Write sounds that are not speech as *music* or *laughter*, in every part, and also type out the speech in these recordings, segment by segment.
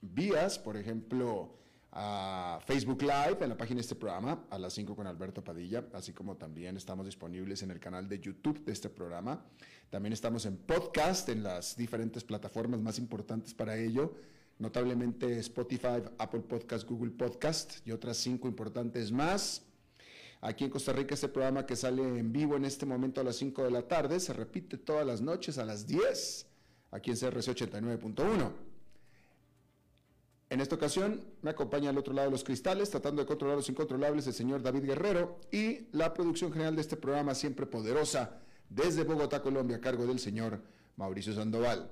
vías, por ejemplo, a Facebook Live en la página de este programa a las 5 con Alberto Padilla, así como también estamos disponibles en el canal de YouTube de este programa. También estamos en podcast en las diferentes plataformas más importantes para ello, notablemente Spotify, Apple Podcast, Google Podcast y otras cinco importantes más. Aquí en Costa Rica este programa que sale en vivo en este momento a las 5 de la tarde se repite todas las noches a las 10 aquí en CRC 89.1. En esta ocasión me acompaña al otro lado de los cristales, tratando de controlar los incontrolables, el señor David Guerrero y la producción general de este programa, siempre poderosa, desde Bogotá, Colombia, a cargo del señor Mauricio Sandoval.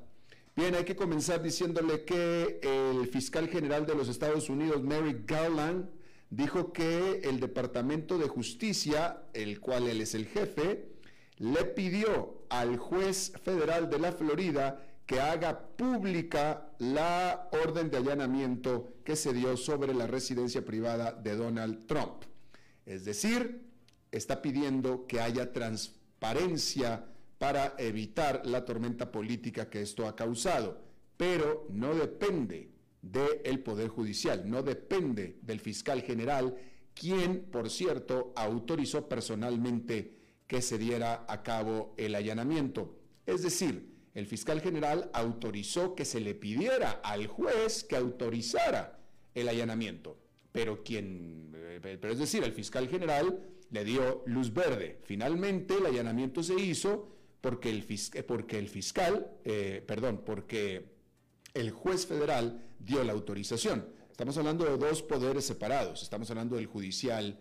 Bien, hay que comenzar diciéndole que el fiscal general de los Estados Unidos, Mary Garland, dijo que el Departamento de Justicia, el cual él es el jefe, le pidió al juez federal de la Florida que haga pública la orden de allanamiento que se dio sobre la residencia privada de Donald Trump. Es decir, está pidiendo que haya transparencia para evitar la tormenta política que esto ha causado, pero no depende del Poder Judicial, no depende del fiscal general, quien, por cierto, autorizó personalmente que se diera a cabo el allanamiento. Es decir, el fiscal general autorizó que se le pidiera al juez que autorizara el allanamiento, pero quien, eh, pero es decir, el fiscal general le dio luz verde. Finalmente el allanamiento se hizo porque el, porque el fiscal, eh, perdón, porque el juez federal dio la autorización. Estamos hablando de dos poderes separados, estamos hablando del judicial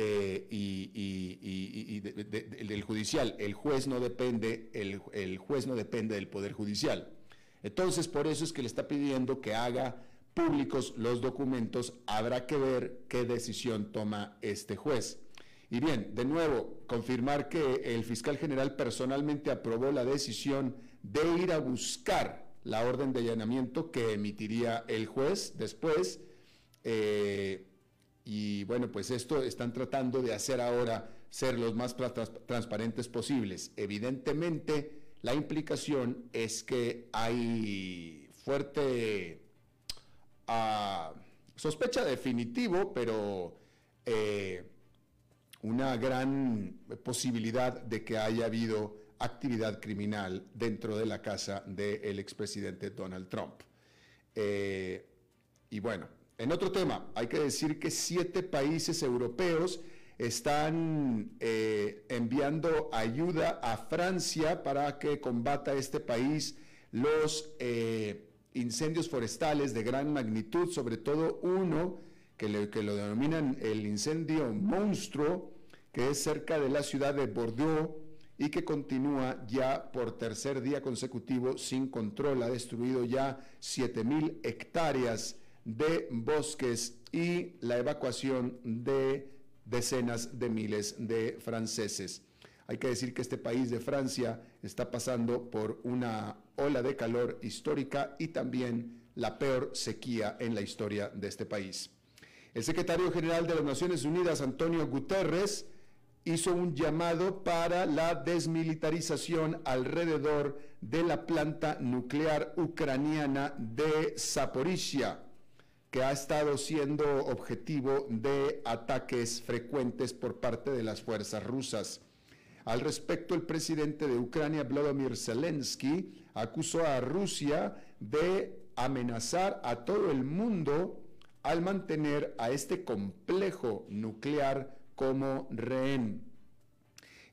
eh, y, del judicial. El juez no depende, el, juez no depende del poder judicial. Entonces, por eso es que le está pidiendo que haga públicos los documentos. Habrá que ver qué decisión toma este juez. Y bien, de nuevo, confirmar que el fiscal general personalmente aprobó la decisión de ir a buscar la orden de allanamiento que emitiría el juez después. Eh, y bueno, pues esto están tratando de hacer ahora ser los más transparentes posibles. Evidentemente, la implicación es que hay fuerte ah, sospecha definitivo, pero eh, una gran posibilidad de que haya habido actividad criminal dentro de la casa del expresidente Donald Trump. Eh, y bueno, en otro tema, hay que decir que siete países europeos están eh, enviando ayuda a Francia para que combata este país los eh, incendios forestales de gran magnitud, sobre todo uno que, lo denominan el incendio monstruo, que es cerca de la ciudad de Bordeaux, y que continúa ya por tercer día consecutivo sin control. Ha destruido ya 7.000 hectáreas de bosques y la evacuación de decenas de miles de franceses. Hay que decir que este país de Francia está pasando por una ola de calor histórica y también la peor sequía en la historia de este país. El secretario general de las Naciones Unidas, Antonio Guterres, hizo un llamado para la desmilitarización alrededor de la planta nuclear ucraniana de Zaporizhia, que ha estado siendo objetivo de ataques frecuentes por parte de las fuerzas rusas. Al respecto, el presidente de Ucrania, Vladimir Zelensky, acusó a Rusia de amenazar a todo el mundo al mantener a este complejo nuclear como rehén.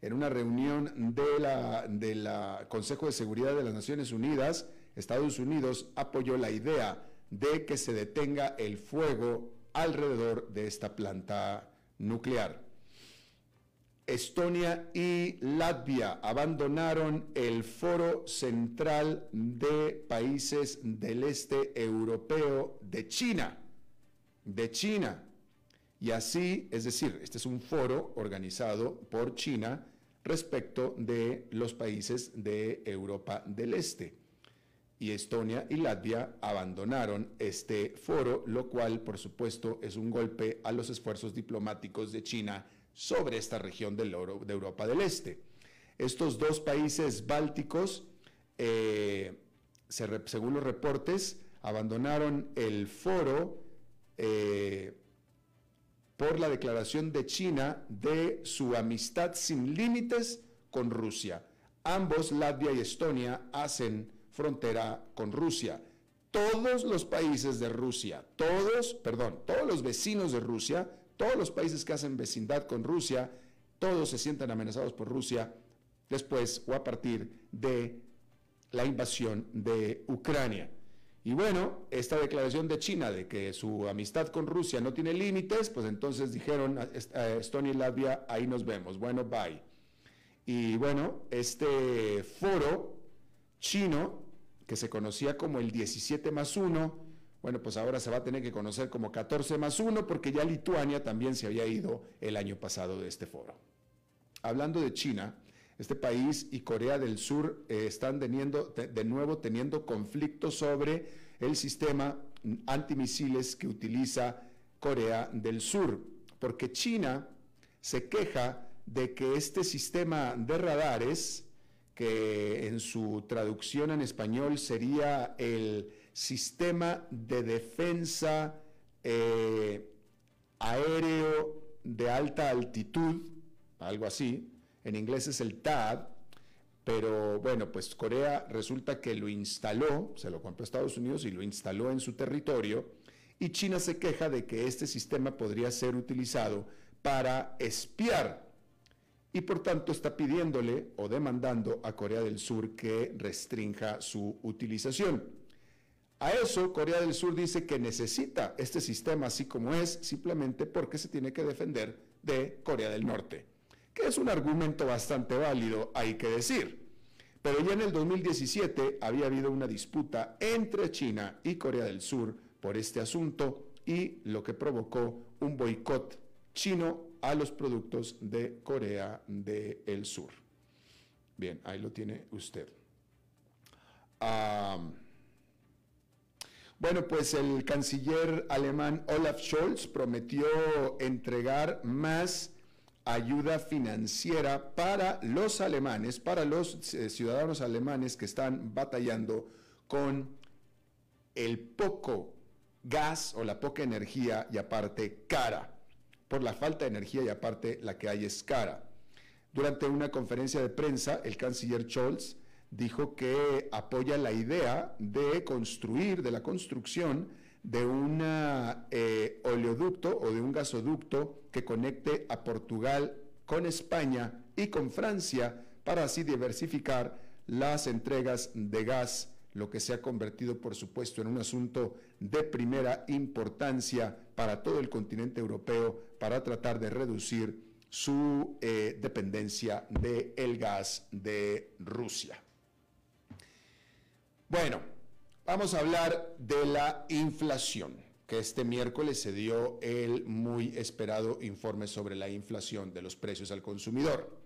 En una reunión de la, de Consejo de Seguridad de las Naciones Unidas, Estados Unidos apoyó la idea de que se detenga el fuego alrededor de esta planta nuclear. Estonia y Latvia abandonaron el foro central de países del este europeo de China. De China. Y así, es decir, este es un foro organizado por China respecto de los países de Europa del Este. Y Estonia y Latvia abandonaron este foro, lo cual, por supuesto, es un golpe a los esfuerzos diplomáticos de China sobre esta región de Europa del Este. Estos dos países bálticos, eh, según los reportes, abandonaron el foro eh, por la declaración de China de su amistad sin límites con Rusia. Ambos, Latvia y Estonia, hacen frontera con Rusia. Todos los países de Rusia, todos, perdón, todos los vecinos de Rusia, todos los países que hacen vecindad con Rusia, todos se sienten amenazados por Rusia después o a partir de la invasión de Ucrania. Y bueno, esta declaración de China de que su amistad con Rusia no tiene límites, pues entonces dijeron a Estonia y Latvia, ahí nos vemos, bueno, bye. Y bueno, este foro chino, que se conocía como el 17 más 1, bueno, pues ahora se va a tener que conocer como 14 más 1 porque ya Lituania también se había ido el año pasado de este foro. Hablando de China, este país y Corea del Sur eh, están teniendo, de nuevo teniendo conflictos sobre el sistema antimisiles que utiliza Corea del Sur, porque China se queja de que este sistema de radares, que en su traducción en español sería el sistema de defensa eh, aéreo de alta altitud, algo así, en inglés es el TAD, pero bueno, pues Corea resulta que lo instaló, se lo compró a Estados Unidos y lo instaló en su territorio, y China se queja de que este sistema podría ser utilizado para espiar y por tanto está pidiéndole o demandando a Corea del Sur que restrinja su utilización. A eso Corea del Sur dice que necesita este sistema así como es, simplemente porque se tiene que defender de Corea del Norte, que es un argumento bastante válido, hay que decir. Pero ya en el 2017 había habido una disputa entre China y Corea del Sur por este asunto y lo que provocó un boicot chino a los productos de Corea del Sur. Bien, ahí lo tiene usted. Bueno, pues el canciller alemán Olaf Scholz prometió entregar más ayuda financiera para los alemanes, para los eh, ciudadanos alemanes que están batallando con el poco gas o la poca energía y aparte cara. La falta de energía y aparte la que hay es cara. Durante una conferencia de prensa, el canciller Scholz dijo que apoya la idea de construir, de la construcción de un eh, oleoducto o de un gasoducto que conecte a Portugal con España y con Francia para así diversificar las entregas de gas, lo que se ha convertido, por supuesto, en un asunto de primera importancia para todo el continente europeo para tratar de reducir su eh, dependencia del gas de Rusia. Bueno, vamos a hablar de la inflación, que este miércoles se dio el muy esperado informe sobre la inflación de los precios al consumidor.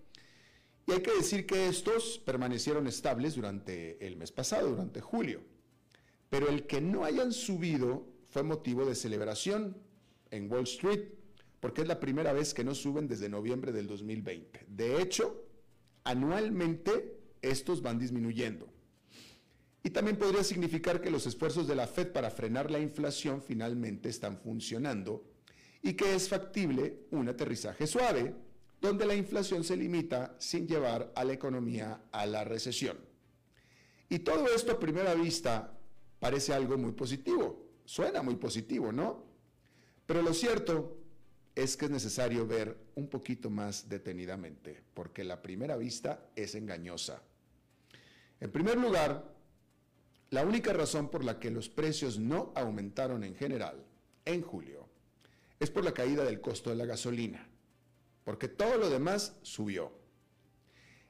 Y hay que decir que estos permanecieron estables durante el mes pasado, durante julio. Pero el que no hayan subido fue motivo de celebración en Wall Street, porque es la primera vez que no suben desde noviembre del 2020. De hecho, anualmente estos van disminuyendo. Y también podría significar que los esfuerzos de la Fed para frenar la inflación finalmente están funcionando y que es factible un aterrizaje suave, donde la inflación se limita sin llevar a la economía a la recesión. Y todo esto a primera vista parece algo muy positivo, suena muy positivo, ¿no? Pero lo cierto es que es necesario ver un poquito más detenidamente, porque la primera vista es engañosa. En primer lugar, la única razón por la que los precios no aumentaron en general en julio es por la caída del costo de la gasolina. porque todo lo demás subió.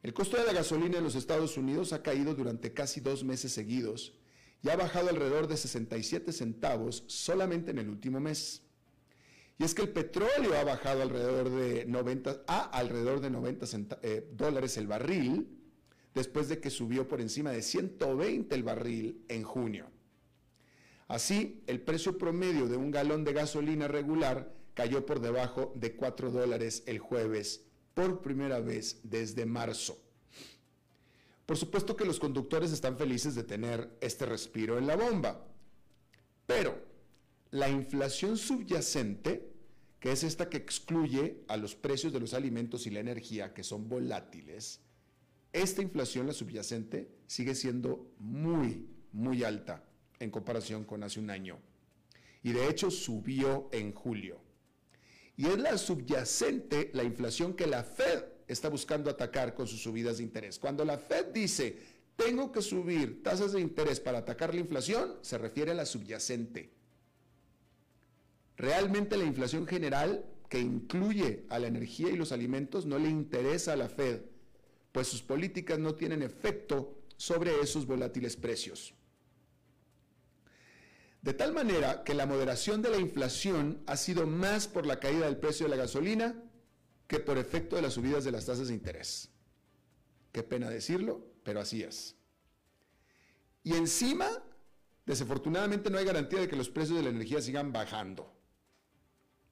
El costo de la gasolina en los Estados Unidos ha caído durante casi dos meses seguidos y ha bajado alrededor de 67 centavos solamente en el último mes. Y es que el petróleo ha bajado alrededor de 90, a alrededor de 90 eh, dólares el barril, después de que subió por encima de 120 el barril en junio. Así, el precio promedio de un galón de gasolina regular cayó por debajo de 4 dólares el jueves, por primera vez desde marzo. Por supuesto que los conductores están felices de tener este respiro en la bomba, pero la inflación subyacente, que es esta que excluye a los precios de los alimentos y la energía, que son volátiles, esta inflación, la subyacente, sigue siendo muy, muy alta en comparación con hace un año. Y de hecho subió en julio. Y es la subyacente, la inflación que la Fed está buscando atacar con sus subidas de interés. Cuando la Fed dice, tengo que subir tasas de interés para atacar la inflación, se refiere a la subyacente. Realmente la inflación general, que incluye a la energía y los alimentos, no le interesa a la Fed, pues sus políticas no tienen efecto sobre esos volátiles precios. De tal manera que la moderación de la inflación ha sido más por la caída del precio de la gasolina que por efecto de las subidas de las tasas de interés. Qué pena decirlo, pero así es. Y encima, desafortunadamente no hay garantía de que los precios de la energía sigan bajando.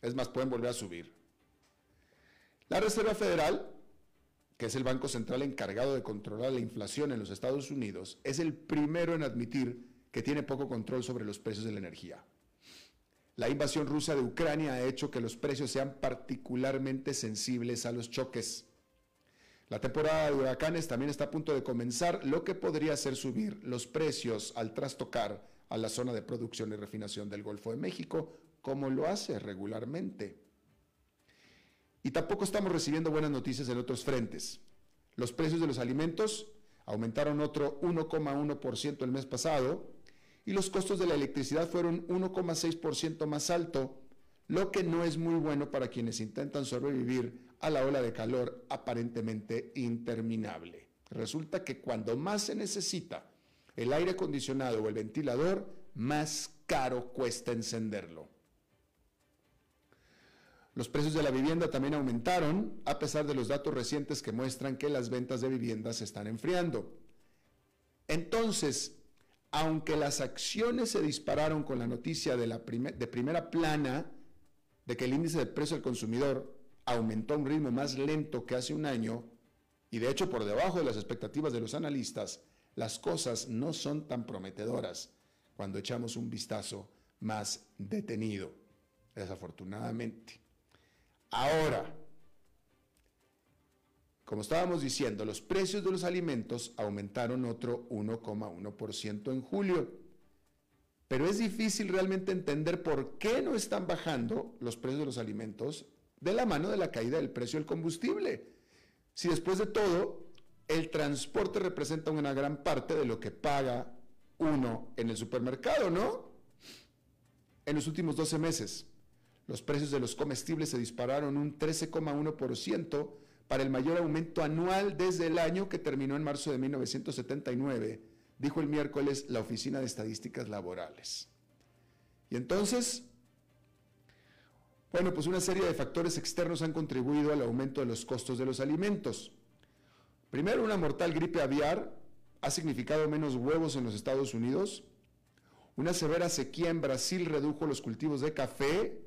Es más, pueden volver a subir. La Reserva Federal, que es el Banco Central encargado de controlar la inflación en los Estados Unidos, es el primero en admitir que tiene poco control sobre los precios de la energía. La invasión rusa de Ucrania ha hecho que los precios sean particularmente sensibles a los choques. La temporada de huracanes también está a punto de comenzar, lo que podría hacer subir los precios al trastocar a la zona de producción y refinación del Golfo de México, como lo hace regularmente. Y tampoco estamos recibiendo buenas noticias en otros frentes. Los precios de los alimentos aumentaron otro 1,1% el mes pasado y los costos de la electricidad fueron 1,6% más alto, lo que no es muy bueno para quienes intentan sobrevivir a la ola de calor aparentemente interminable. Resulta que cuando más se necesita el aire acondicionado o el ventilador, más caro cuesta encenderlo. Los precios de la vivienda también aumentaron, a pesar de los datos recientes que muestran que las ventas de viviendas se están enfriando. Entonces, aunque las acciones se dispararon con la noticia de, primera plana de que el índice de precio del consumidor aumentó a un ritmo más lento que hace un año, y de hecho por debajo de las expectativas de los analistas, las cosas no son tan prometedoras cuando echamos un vistazo más detenido, desafortunadamente. Ahora, como estábamos diciendo, los precios de los alimentos aumentaron otro 1,1% en julio. Pero es difícil realmente entender por qué no están bajando los precios de los alimentos de la mano de la caída del precio del combustible. Si después de todo, el transporte representa una gran parte de lo que paga uno en el supermercado, ¿no? En los últimos 12 meses, los precios de los comestibles se dispararon un 13,1% para el mayor aumento anual desde el año que terminó en marzo de 1979, dijo el miércoles la Oficina de Estadísticas Laborales. Y entonces, bueno, pues una serie de factores externos han contribuido al aumento de los costos de los alimentos. Primero, una mortal gripe aviar ha significado menos huevos en los Estados Unidos. Una severa sequía en Brasil redujo los cultivos de café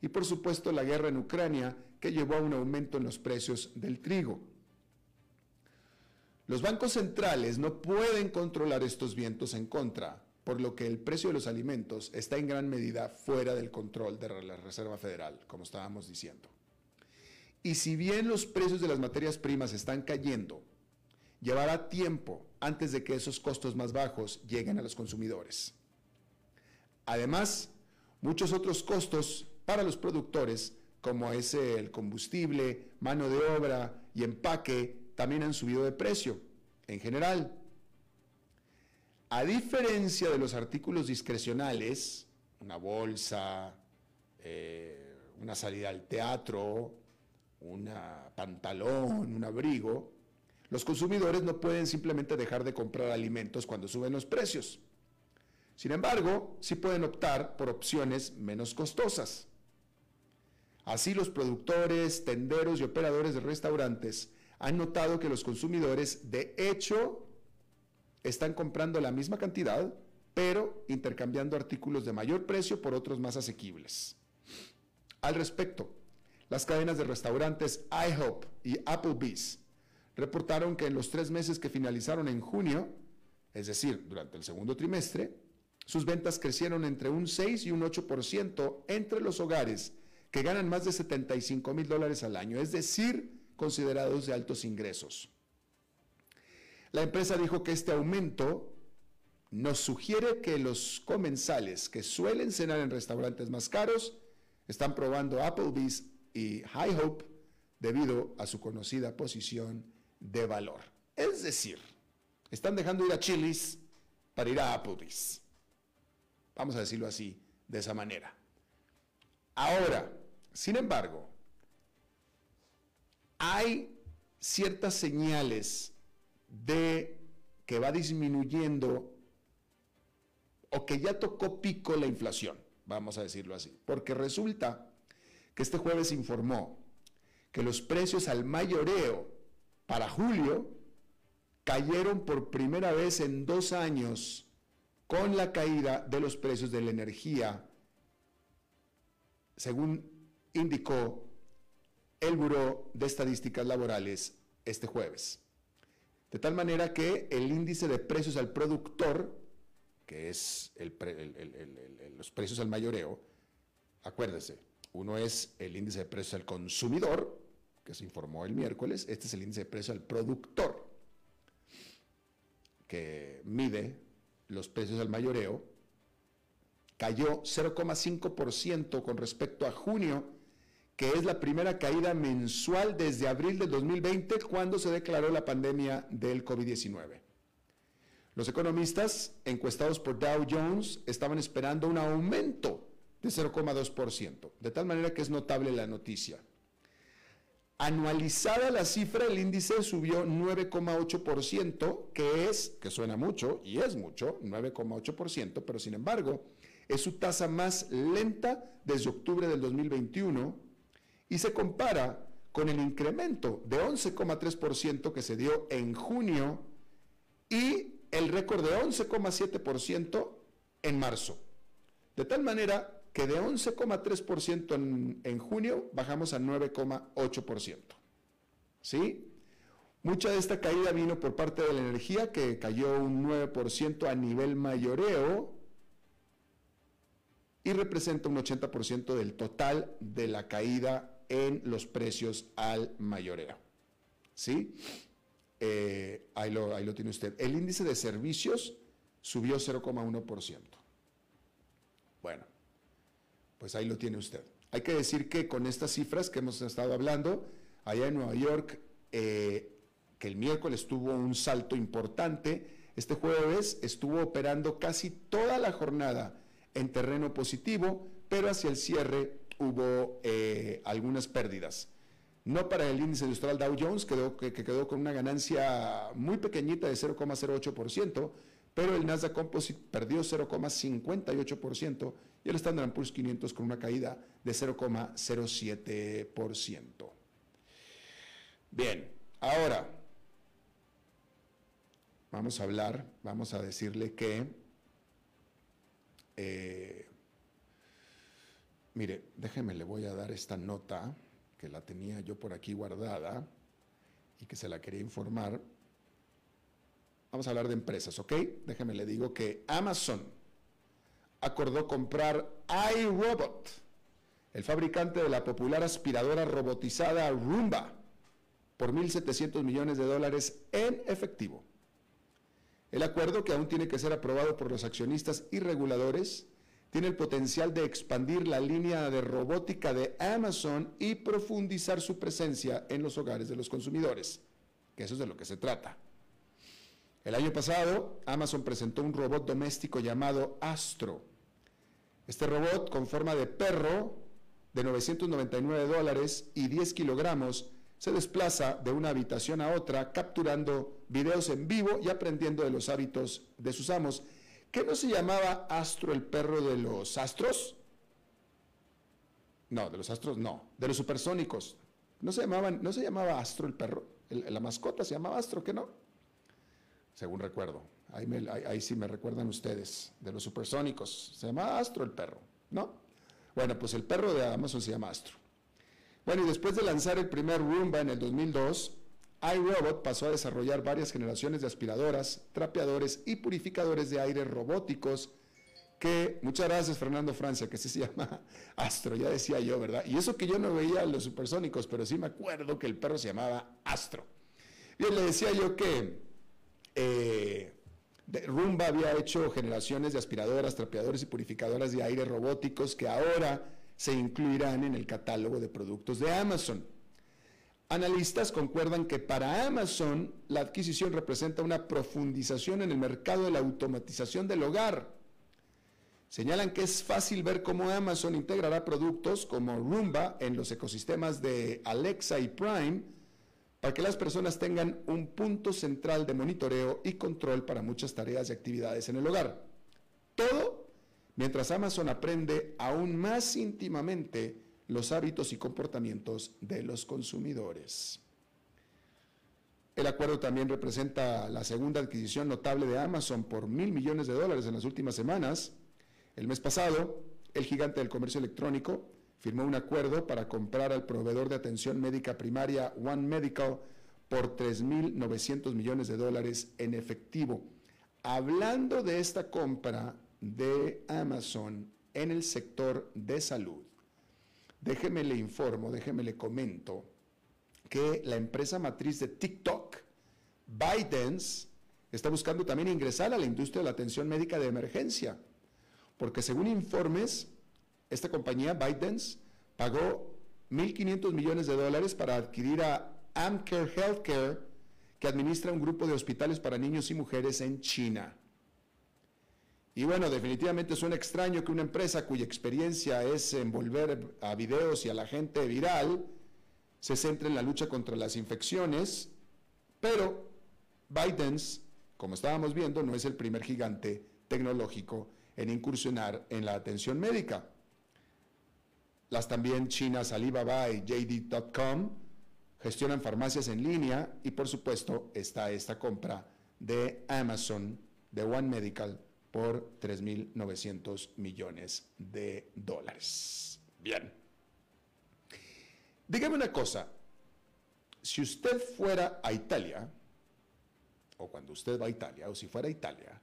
y por supuesto la guerra en Ucrania que llevó a un aumento en los precios del trigo. Los bancos centrales no pueden controlar estos vientos en contra, por lo que el precio de los alimentos está en gran medida fuera del control de la Reserva Federal, como estábamos diciendo. Y si bien los precios de las materias primas están cayendo, llevará tiempo antes de que esos costos más bajos lleguen a los consumidores. Además, muchos otros costos para los productores, como es el combustible, mano de obra y empaque, también han subido de precio en general. A diferencia de los artículos discrecionales, una bolsa, eh, una salida al teatro, un pantalón, un abrigo, los consumidores no pueden simplemente dejar de comprar alimentos cuando suben los precios. Sin embargo, sí pueden optar por opciones menos costosas. Así los productores, tenderos y operadores de restaurantes han notado que los consumidores de hecho están comprando la misma cantidad, pero intercambiando artículos de mayor precio por otros más asequibles. Al respecto, las cadenas de restaurantes IHOP y Applebee's reportaron que en los tres meses que finalizaron en junio, es decir, durante el segundo trimestre, sus ventas crecieron entre un 6 y un 8% entre los hogares que ganan más de 75 mil dólares al año, es decir, considerados de altos ingresos. La empresa dijo que este aumento nos sugiere que los comensales que suelen cenar en restaurantes más caros están probando Applebee's y High Hope debido a su conocida posición de valor. Es decir, están dejando ir a Chili's para ir a Applebee's. Vamos a decirlo así, de esa manera. Ahora, sin embargo, hay ciertas señales de que va disminuyendo o que ya tocó pico la inflación, vamos a decirlo así, porque resulta que este jueves informó que los precios al mayoreo para julio cayeron por primera vez en dos años con la caída de los precios de la energía, según indicó el Buró de Estadísticas Laborales este jueves. De tal manera que el índice de precios al productor, que es los precios al mayoreo, acuérdese, uno es el índice de precios al consumidor, que se informó el miércoles, este es el índice de precios al productor, que mide los precios al mayoreo, cayó 0,5% con respecto a junio, que es la primera caída mensual desde abril del 2020, cuando se declaró la pandemia del COVID-19. Los economistas encuestados por Dow Jones estaban esperando un aumento de 0,2%, de tal manera que es notable la noticia. Anualizada la cifra, el índice subió 9,8%, que es, que suena mucho, y es mucho, 9,8%, pero sin embargo, es su tasa más lenta desde octubre del 2021 y se compara con el incremento de 11,3% que se dio en junio y el récord de 11,7% en marzo. De tal manera que de 11,3% en, en junio bajamos a 9,8%. ¿Sí? Mucha de esta caída vino por parte de la energía, que cayó un 9% a nivel mayoreo y representa un 80% del total de la caída en los precios al mayoreo. ¿Sí? Eh, ahí, lo, ahí lo tiene usted. El índice de servicios subió 0,1%. Bueno, pues ahí lo tiene usted. Hay que decir que con estas cifras que hemos estado hablando, allá en Nueva York, eh, que el miércoles tuvo un salto importante, este jueves estuvo operando casi toda la jornada en terreno positivo, pero hacia el cierre hubo eh, algunas pérdidas. No para el índice industrial Dow Jones, que quedó con una ganancia muy pequeñita de 0,08%, pero el Nasdaq Composite perdió 0,58% y el Standard Poor's 500 con una caída de 0,07%. Bien, ahora vamos a hablar, vamos a decirle que, eh, mire, déjeme, le voy a dar esta nota que la tenía yo por aquí guardada y que se la quería informar Vamos a hablar de empresas, ¿ok? Déjeme le digo que Amazon acordó comprar iRobot, el fabricante de la popular aspiradora robotizada Roomba, por 1.700 millones de dólares en efectivo. El acuerdo, que aún tiene que ser aprobado por los accionistas y reguladores, tiene el potencial de expandir la línea de robótica de Amazon y profundizar su presencia en los hogares de los consumidores, que eso es de lo que se trata. El año pasado, Amazon presentó un robot doméstico llamado Astro. Este robot, con forma de perro, de 999 dólares y 10 kilogramos se desplaza de una habitación a otra capturando videos en vivo y aprendiendo de los hábitos de sus amos. ¿Qué no se llamaba Astro el perro de los astros? No, de los astros no, de los supersónicos. No se, llamaban, no se llamaba Astro el perro, la mascota se llamaba Astro, ¿qué no? Según recuerdo, ahí, ahí sí me recuerdan ustedes, de los supersónicos, se llamaba Astro el perro, ¿no? Bueno, pues el perro de Amazon se llama Astro. Bueno, y después de lanzar el primer Roomba en el 2002, iRobot pasó a desarrollar varias generaciones de aspiradoras, trapeadores y purificadores de aire robóticos que, muchas gracias Fernando Francia, que se llama *laughs* Astro, ya decía yo, ¿verdad? Y eso que yo no veía los supersónicos, pero sí me acuerdo que el perro se llamaba Astro. Bien, le decía yo que eh, Rumba había hecho generaciones de aspiradoras, trapeadores y purificadoras de aire robóticos que ahora se incluirán en el catálogo de productos de Amazon. Analistas concuerdan que para Amazon la adquisición representa una profundización en el mercado de la automatización del hogar Señalan que es fácil ver cómo Amazon integrará productos como Roomba en los ecosistemas de Alexa y Prime para que las personas tengan un punto central de monitoreo y control para muchas tareas y actividades en el hogar. Todo mientras Amazon aprende aún más íntimamente los hábitos y comportamientos de los consumidores. El acuerdo también representa la segunda adquisición notable de Amazon por mil millones de dólares en las últimas semanas el mes pasado, el gigante del comercio electrónico firmó un acuerdo para comprar al proveedor de atención médica primaria One Medical por 3.900 millones de dólares en efectivo. Hablando de esta compra de Amazon en el sector de salud, déjeme le informo, déjeme le comento que la empresa matriz de TikTok, ByteDance, está buscando también ingresar a la industria de la atención médica de emergencia porque según informes, esta compañía, ByteDance, pagó 1.500 millones de dólares para adquirir a Amcare Healthcare, que administra un grupo de hospitales para niños y mujeres en China. Y bueno, definitivamente suena extraño que una empresa cuya experiencia es envolver a videos y a la gente viral se centre en la lucha contra las infecciones, pero ByteDance, como estábamos viendo, no es el primer gigante tecnológico en incursionar en la atención médica. Las también chinas Alibaba y JD.com gestionan farmacias en línea y por supuesto está esta compra de Amazon de One Medical por 3.900 millones de dólares. Bien. Dígame una cosa, si usted fuera a Italia, o cuando usted va a Italia, o si fuera a Italia,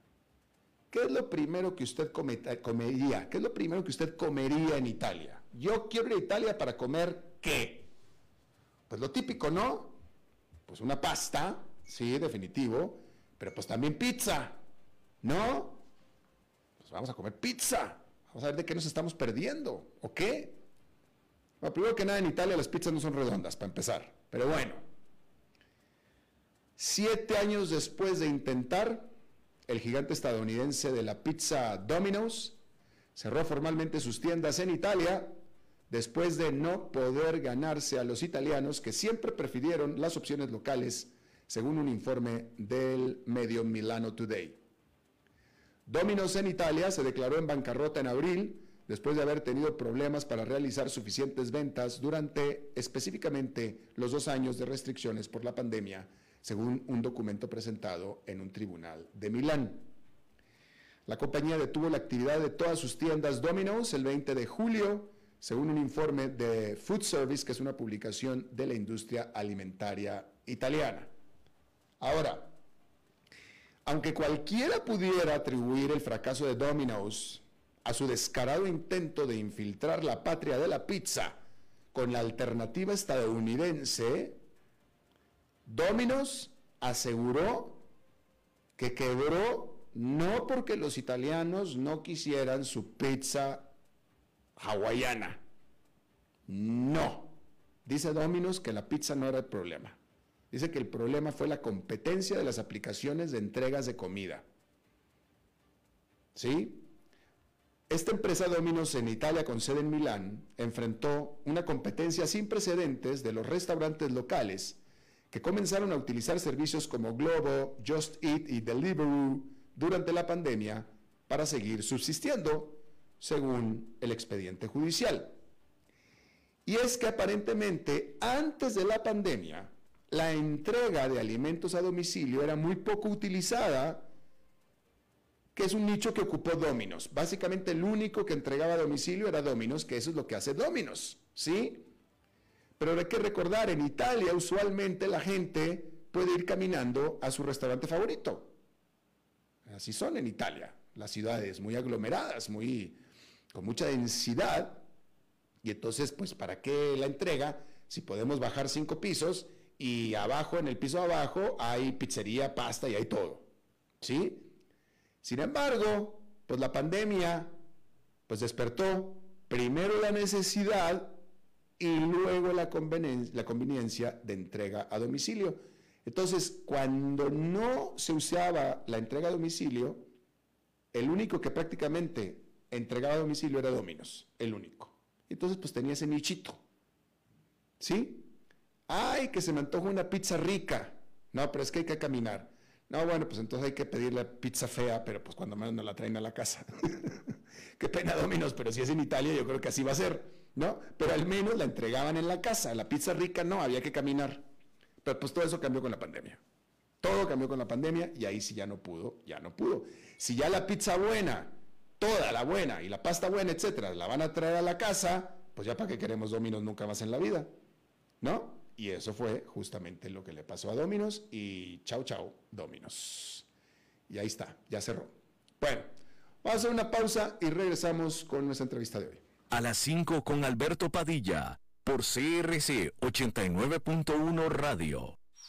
¿Qué es lo primero que usted comería? ¿Qué es lo primero que usted comería en Italia? Yo quiero ir a Italia para comer qué? Pues lo típico, ¿no? Pues una pasta, sí, definitivo, pero pues también pizza, ¿no? Vamos a comer pizza. Vamos a ver de qué nos estamos perdiendo, ¿o qué? Bueno, primero que nada, en Italia las pizzas no son redondas, para empezar. Pero bueno, siete años después de intentar, el gigante estadounidense de la pizza Domino's cerró formalmente sus tiendas en Italia después de no poder ganarse a los italianos que siempre prefirieron las opciones locales, según un informe del medio Milano Today. Domino's en Italia se declaró en bancarrota en abril después de haber tenido problemas para realizar suficientes ventas durante específicamente los dos años de restricciones por la pandemia según un documento presentado en un tribunal de Milán. La compañía detuvo la actividad de todas sus tiendas Domino's el 20 de julio, según un informe de Food Service, que es una publicación de la industria alimentaria italiana. Ahora, aunque cualquiera pudiera atribuir el fracaso de Domino's a su descarado intento de infiltrar la patria de la pizza con la alternativa estadounidense, Dominos aseguró que quebró no porque los italianos no quisieran su pizza hawaiana. No. Dice Dominos que la pizza no era el problema. Dice que el problema fue la competencia de las aplicaciones de entregas de comida. ¿Sí? Esta empresa Domino's en Italia con sede en Milán enfrentó una competencia sin precedentes de los restaurantes locales que comenzaron a utilizar servicios como Globo, Just Eat y Deliveroo durante la pandemia para seguir subsistiendo, según el expediente judicial. Y es que aparentemente antes de la pandemia, la entrega de alimentos a domicilio era muy poco utilizada, que es un nicho que ocupó Dominos. Básicamente el único que entregaba a domicilio era Dominos, que eso es lo que hace Dominos, ¿sí? Pero hay que recordar, en Italia usualmente la gente puede ir caminando a su restaurante favorito. Así son en Italia, las ciudades muy aglomeradas, muy, con mucha densidad. Y entonces, pues, ¿para qué la entrega? Si podemos bajar cinco pisos y abajo, en el piso abajo, hay pizzería, pasta y hay todo. ¿Sí? Sin embargo, pues la pandemia, pues despertó primero la necesidad y luego la conveniencia, la conveniencia de entrega a domicilio. Entonces, cuando no se usaba la entrega a domicilio, el único que prácticamente entregaba a domicilio era Dominos, el único. Entonces, pues tenía ese nichito. ¿Sí? Ay, que se me antoja una pizza rica. No, pero es que hay que caminar. No, bueno, pues entonces hay que pedir la pizza fea, pero pues cuando menos nos la traen a la casa. *laughs* Qué pena Dominos, pero si es en Italia yo creo que así va a ser, ¿no? Pero al menos la entregaban en la casa. La pizza rica no, había que caminar. Pero pues todo eso cambió con la pandemia. Todo cambió con la pandemia y ahí sí ya no pudo, ya no pudo. Si ya la pizza buena, toda la buena y la pasta buena, etcétera, la van a traer a la casa, pues ya para qué queremos Dominos nunca más en la vida, ¿no? Y eso fue justamente lo que le pasó a Dominos y chao, chao, Dominos. Y ahí está, ya cerró. Bueno, vamos a hacer una pausa y regresamos con nuestra entrevista de hoy. A las 5 con Alberto Padilla, por CRC 89.1 Radio.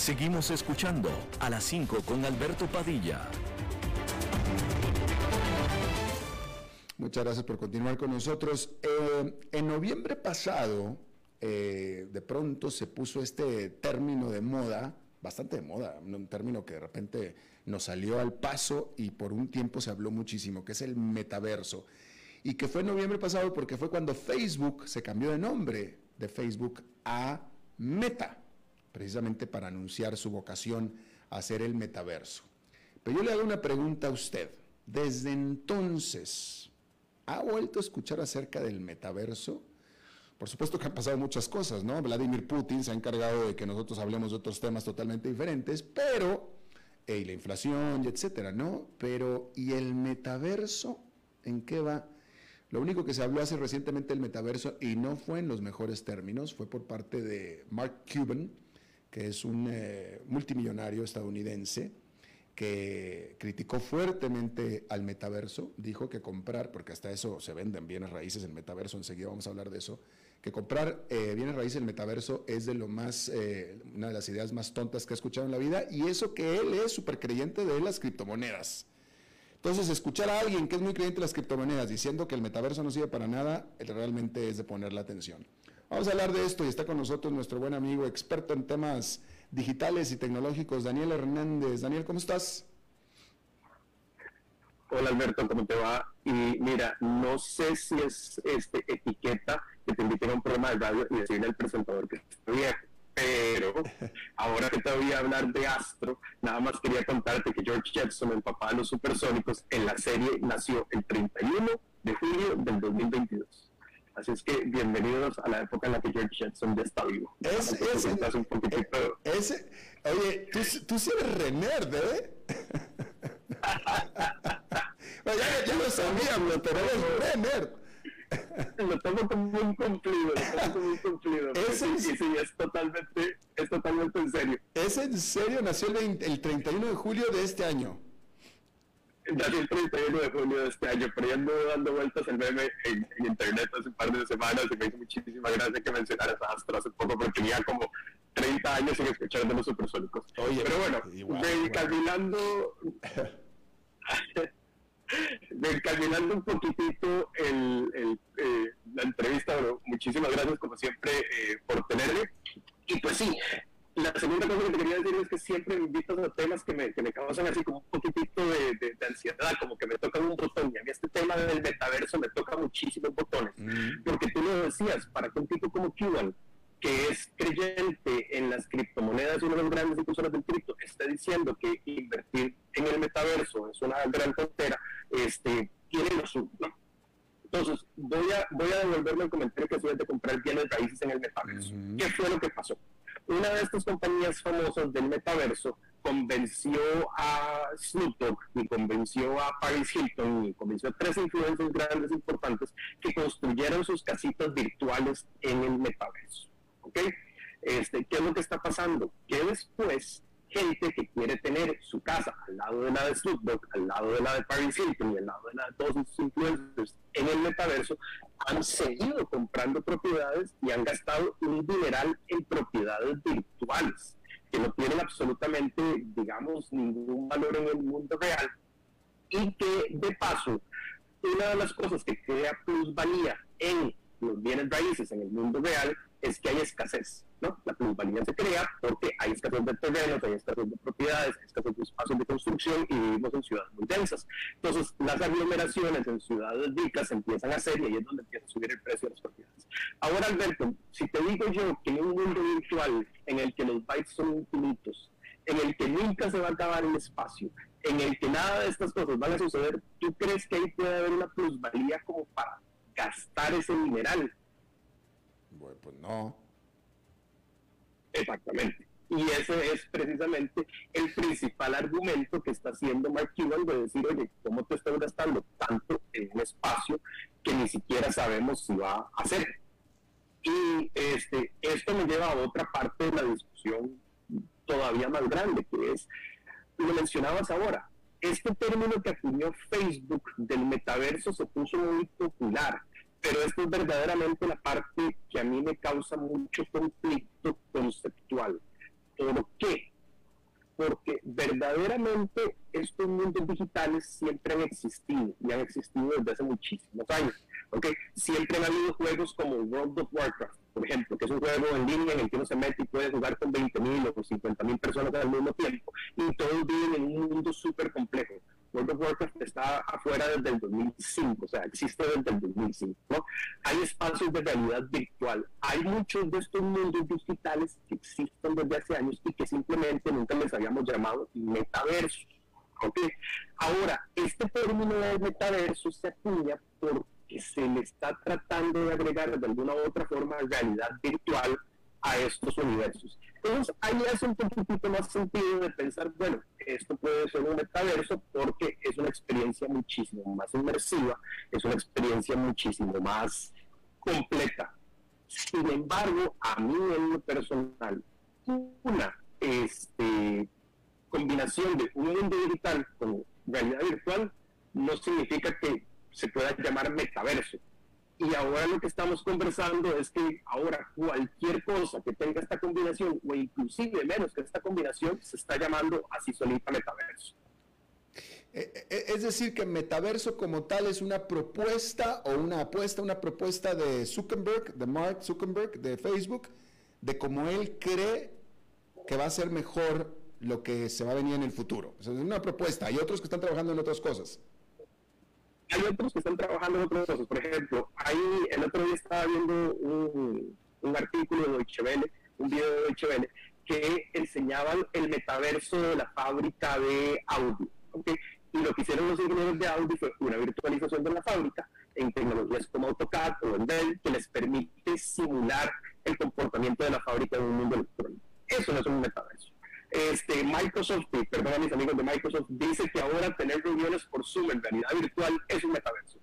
Seguimos escuchando a las 5 con Alberto Padilla. Muchas gracias por continuar con nosotros. Eh, en noviembre pasado, eh, de pronto se puso este término de moda, bastante de moda, un término que de repente nos salió al paso y por un tiempo se habló muchísimo, que es el metaverso. Y que fue en noviembre pasado porque fue cuando Facebook se cambió de nombre de Facebook a Meta precisamente para anunciar su vocación a ser el metaverso. Pero yo le hago una pregunta a usted. Desde entonces, ¿ha vuelto a escuchar acerca del metaverso? Por supuesto que han pasado muchas cosas, ¿no? Vladimir Putin se ha encargado de que nosotros hablemos de otros temas totalmente diferentes, pero, y la inflación, y etcétera, ¿no? Pero, ¿y el metaverso? ¿En qué va? Lo único que se habló hace recientemente del metaverso, y no fue en los mejores términos, fue por parte de Mark Cuban, que es un eh, multimillonario estadounidense que criticó fuertemente al metaverso, dijo que comprar, porque hasta eso se venden bienes raíces en metaverso, enseguida vamos a hablar de eso, que comprar eh, bienes raíces en metaverso es de lo más, eh, una de las ideas más tontas que ha escuchado en la vida, y eso que él es súper creyente de las criptomonedas. Entonces, escuchar a alguien que es muy creyente de las criptomonedas diciendo que el metaverso no sirve para nada, realmente es de poner la atención. Vamos a hablar de esto y está con nosotros nuestro buen amigo experto en temas digitales y tecnológicos, Daniel Hernández. Daniel, ¿cómo estás? Hola Alberto, ¿cómo te va? Y mira, no sé si es este etiqueta que te inviten a un programa de radio y decirle al presentador que está viejo, pero *laughs* ahora que te voy a hablar de Astro, nada más quería contarte que George Jetson, el papá de los supersónicos, en la serie nació el 31 de julio del 2022. Así es que bienvenidos a la época en la que George Jetson ya está vivo. Es, es, un poquitito... ese, oye, tú, tú sí eres renerd, ¿eh? *laughs* ya, ya, lo sabíamos, pero es re Lo tomo como un cumplido, lo tomo como un cumplido. *laughs* ¿Es en... sí, sí, es totalmente, es totalmente en serio. ¿Es en serio? Nació el, el 31 de julio de este año. Nació el 31 de julio de este año, pero ya ando dando vueltas el meme en, en, internet hace un par de semanas y me hizo muchísima gracia que mencionaras a Astro hace poco porque tenía como 30 años sin escuchar de los supersónicos. Oye, pero bueno, igual, caminando *laughs* caminando un poquitito el, el, eh, la entrevista, pero muchísimas gracias como siempre eh, por tenerme. Y pues sí, la segunda cosa que te quería decir es que siempre me invitas a temas que me, que me causan así como un poquitito de, de, ansiedad, como que me tocan un botón. Y a mí este tema del metaverso me toca muchísimos botones. Mm. Porque tú lo decías, para que un tipo como Cuban que es creyente en las criptomonedas, uno de los grandes impulsores del cripto, está diciendo que invertir en el metaverso es una gran tontera, este, tiene lo suyo. Entonces, voy a, voy a devolverme el comentario que hacías de comprar bienes raíces en el metaverso. ¿Qué fue lo que pasó? Una de estas compañías famosas del metaverso convenció a Snoop Dogg y convenció a Paris Hilton y convenció a tres influencers grandes importantes que construyeran sus casitas virtuales en el metaverso. ¿ok? Este, ¿Qué es lo que está pasando? Que después gente que quiere tener su casa al lado de la de Snoop al lado de la de Paris Hilton y al lado de la de todos sus influencers en el metaverso, han seguido comprando propiedades y han gastado un dineral en propiedades virtuales que no tienen absolutamente, digamos, ningún valor en el mundo real y que de paso, una de las cosas que crea plusvalía en los bienes raíces en el mundo real es que hay escasez, ¿no? La plusvalía se crea porque hay escasez de terrenos, hay escasez de propiedades, hay escasez de espacios de construcción y vivimos en ciudades muy densas. Entonces, las aglomeraciones en ciudades ricas empiezan a hacer y ahí es donde empieza a subir el precio de las propiedades. Ahora, Alberto, si te digo yo que en un mundo virtual en el que los bytes son infinitos, en el que nunca se va a acabar el espacio, en el que nada de estas cosas van a suceder, ¿tú crees que ahí puede haber una plusvalía como para gastar ese mineral? Bueno, pues no. Exactamente. Y ese es precisamente el principal argumento que está haciendo Mark Cuban de decir, oye, ¿cómo te estás gastando tanto en un espacio que ni siquiera sabemos si va a hacer? Y este, esto me lleva a otra parte de la discusión todavía más grande, que es, lo mencionabas ahora, este término que acuñó Facebook del metaverso se puso muy popular pero esto es verdaderamente la parte que a mí me causa mucho conflicto conceptual. ¿Por qué? Porque verdaderamente estos mundos digitales siempre han existido y han existido desde hace muchísimos años. ¿okay? Siempre han habido juegos como World of Warcraft, por ejemplo, que es un juego en línea en el que uno se mete y puede jugar con 20.000 o 50.000 personas al mismo tiempo y todos viven en un mundo súper complejo. World of Warcraft está afuera desde el 2005, o sea, existe desde el 2005. ¿no? Hay espacios de realidad virtual. Hay muchos de estos mundos digitales que existen desde hace años y que simplemente nunca les habíamos llamado metaversos. ¿okay? Ahora, este término de metaverso se acuña porque se le está tratando de agregar de alguna u otra forma realidad virtual a estos universos. Entonces, ahí hace un poquito más sentido de pensar, bueno, esto puede ser un metaverso porque es una experiencia muchísimo más inmersiva, es una experiencia muchísimo más completa. Sin embargo, a mí en lo personal, una este, combinación de un mundo digital con realidad virtual no significa que se pueda llamar metaverso y ahora lo que estamos conversando es que ahora cualquier cosa que tenga esta combinación, o inclusive menos que esta combinación, se está llamando así solita metaverso. Eh, eh, es decir, que metaverso como tal es una propuesta o una apuesta, una propuesta de Zuckerberg, de Mark Zuckerberg, de Facebook, de cómo él cree que va a ser mejor lo que se va a venir en el futuro. es una propuesta. Hay otros que están trabajando en otras cosas. Hay otros que están trabajando en otras cosas. Por ejemplo, ahí el otro día estaba viendo un, artículo de Deutsche Welle, un video de Deutsche Welle, que enseñaban el metaverso de la fábrica de Audi. ¿okay? Y lo que hicieron los ingenieros de Audi fue una virtualización de la fábrica en tecnologías como AutoCAD o Endel que les permite simular el comportamiento de la fábrica en un mundo electrónico. Eso no es un metaverso. Este, Microsoft, perdón a mis amigos de Microsoft, dice que ahora tener reuniones por Zoom en realidad virtual es un metaverso.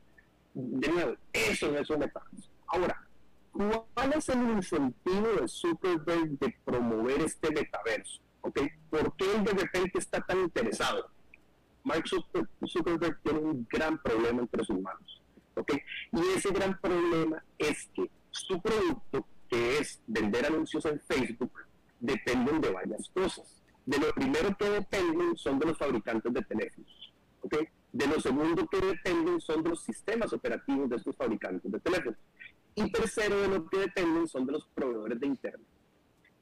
De nuevo, eso no es un metaverso. Ahora, ¿cuál es el incentivo de Zuckerberg de promover este metaverso? ¿Okay? ¿Por qué él de repente está tan interesado? Mark Zuckerberg tiene un gran problema entre sus manos. ¿okay? Y ese gran problema es que su producto, que es vender anuncios en Facebook, dependen de varias cosas. De lo primero que dependen son de los fabricantes de teléfonos. ¿okay? De lo segundo que dependen son de los sistemas operativos de estos fabricantes de teléfonos. Y tercero de lo que dependen son de los proveedores de Internet.